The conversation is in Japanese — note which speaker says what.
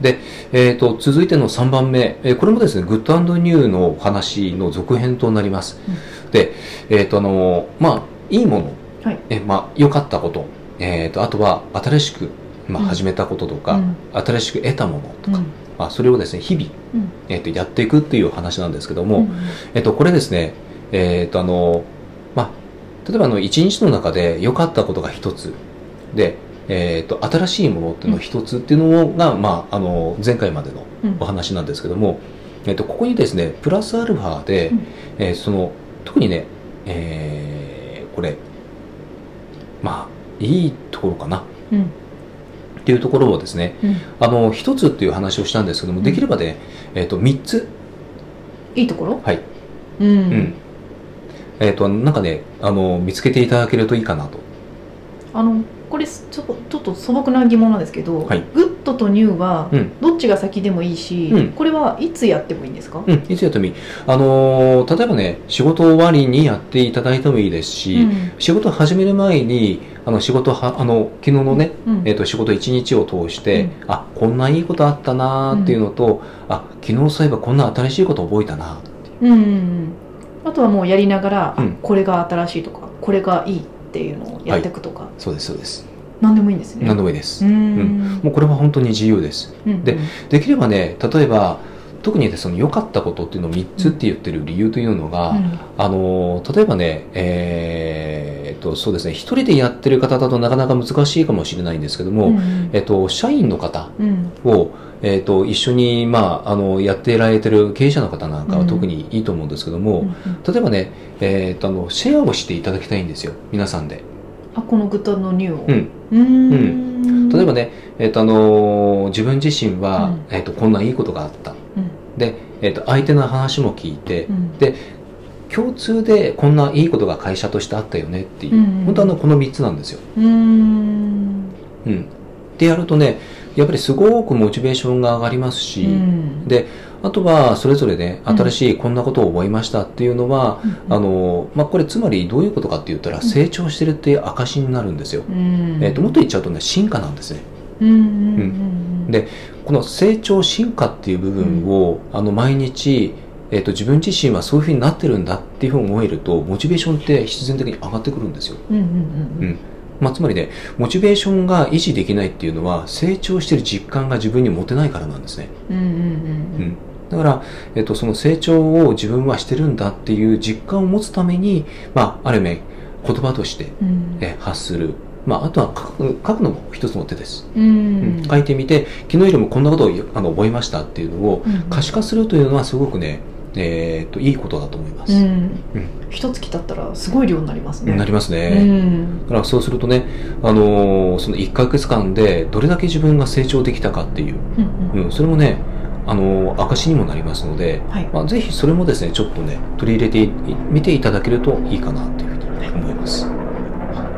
Speaker 1: で、えーと、続いての3番目、えー、これもですね、グッドニューの話の続編となります。うん、で、えっ、ー、と、あの、まあ、いいもの、はい、えまあ、良かったこと、えっ、ー、と、あとは新しく、まあ、始めたこととか、うん、新しく得たものとか、うん、まあ、それをですね、日々、えっ、と、やっていくっていう話なんですけども、えっ、と、これですね、えっ、と、あの、まあ、例えばあの、一日の中で良かったことが一つ、で、えーと、新しいものっていうの一つっていうのが、まあ、あの前回までのお話なんですけども、うん、えーと、ここにですねプラスアルファで、うん、えー、その特にね、えー、これまあいいところかな、うん、っていうところをですね、あの一つっていう話をしたんですけども、できればね、えーと、三つ。
Speaker 2: いいところ？
Speaker 1: はい、うん。えっ、となんかねあの見つけていただけるといいかなと。
Speaker 2: あのこれちょちょっと素朴な疑問なんですけど、はい、グッドとニューはどっちが先でもいいし、うん、これはいつやってもいいんですか、
Speaker 1: うん、いつやってもいい、あのー、例えばね仕事終わりにやっていただいてもいいですし、うん、仕事始める前にあの仕事はあの昨日のね、えーと、仕事一日を通して、うん、あこんないいことあったなっていうのと、うん、あ昨日そういえばこんな新しいこと覚えたな
Speaker 2: う。ん、あとはもうやりながら、これが新しいとかこれがいいっていうのをやっていくとか、はい、
Speaker 1: そうですそうです。
Speaker 2: 何でもいいんですね。
Speaker 1: 何でもいいです。うん、もうこれは本当に自由です、うんうん、でできればね例えば特にその良かったことっていうのを3つって言ってる理由というのが、うん、あの例えばねえー、っとそうですね一人でやってる方だとなかなか難しいかもしれないんですけども、うん、えっと、社員の方を、えーと、一緒に、まあ、あのやってられてる経営者の方なんかは特にいいと思うんですけども、うん、例えばね、えーと、あのシェアをしていただきたいんですよ皆さんで。
Speaker 2: あこのグッドのニューを、
Speaker 1: うん。うん。例えばね、えーとあの自分自身は、うん、えーと、こんないいことがあった、で、えーと、相手の話も聞いて、で共通でこんないいことが会社としてあったよねっていう、うん本当あのこの3つなんですよ。うん。うん、でやるとねやっぱりすごくモチベーションが上がりますし、うん、であとはそれぞれね新しいこんなことを覚えましたっていうのは、うん、あのまあ、これつまりどういうことかって言ったら成長してるっていう証になるんですよ、うん、えーと、もっと言っちゃうとね進化なんですね、うんでこの成長進化っていう部分を、あの毎日えーと、自分自身はそういうふうになってるんだっていうふうに思えるとモチベーションって必然的に上がってくるんですよ。うんうんうんうん。まあ、つまりね、モチベーションが維持できないっていうのは、成長してる実感が自分に持てないからなんですね。うんうんうん、うん、だから、えっと、その成長を自分はしてるんだっていう実感を持つために、まあ、ある面、言葉として、え発する。まあ、あとは書く書くのも一つの手です、うん、うん、書いてみて昨日よりもこんなことをあの覚えましたっていうのを可視化するというのはすごくね、えー、といいことだと思います。うん。
Speaker 2: 一月経ったらすごい量になりますね。
Speaker 1: なりますね。うん、だからそうするとね、あのー、その1か月間でどれだけ自分が成長できたかっていう、うん、うん、それもね、あのー、証にもなりますので、はい、まあ、ぜひそれもですね、ちょっとね、取り入れてみていただけるといいかなというふうに思います。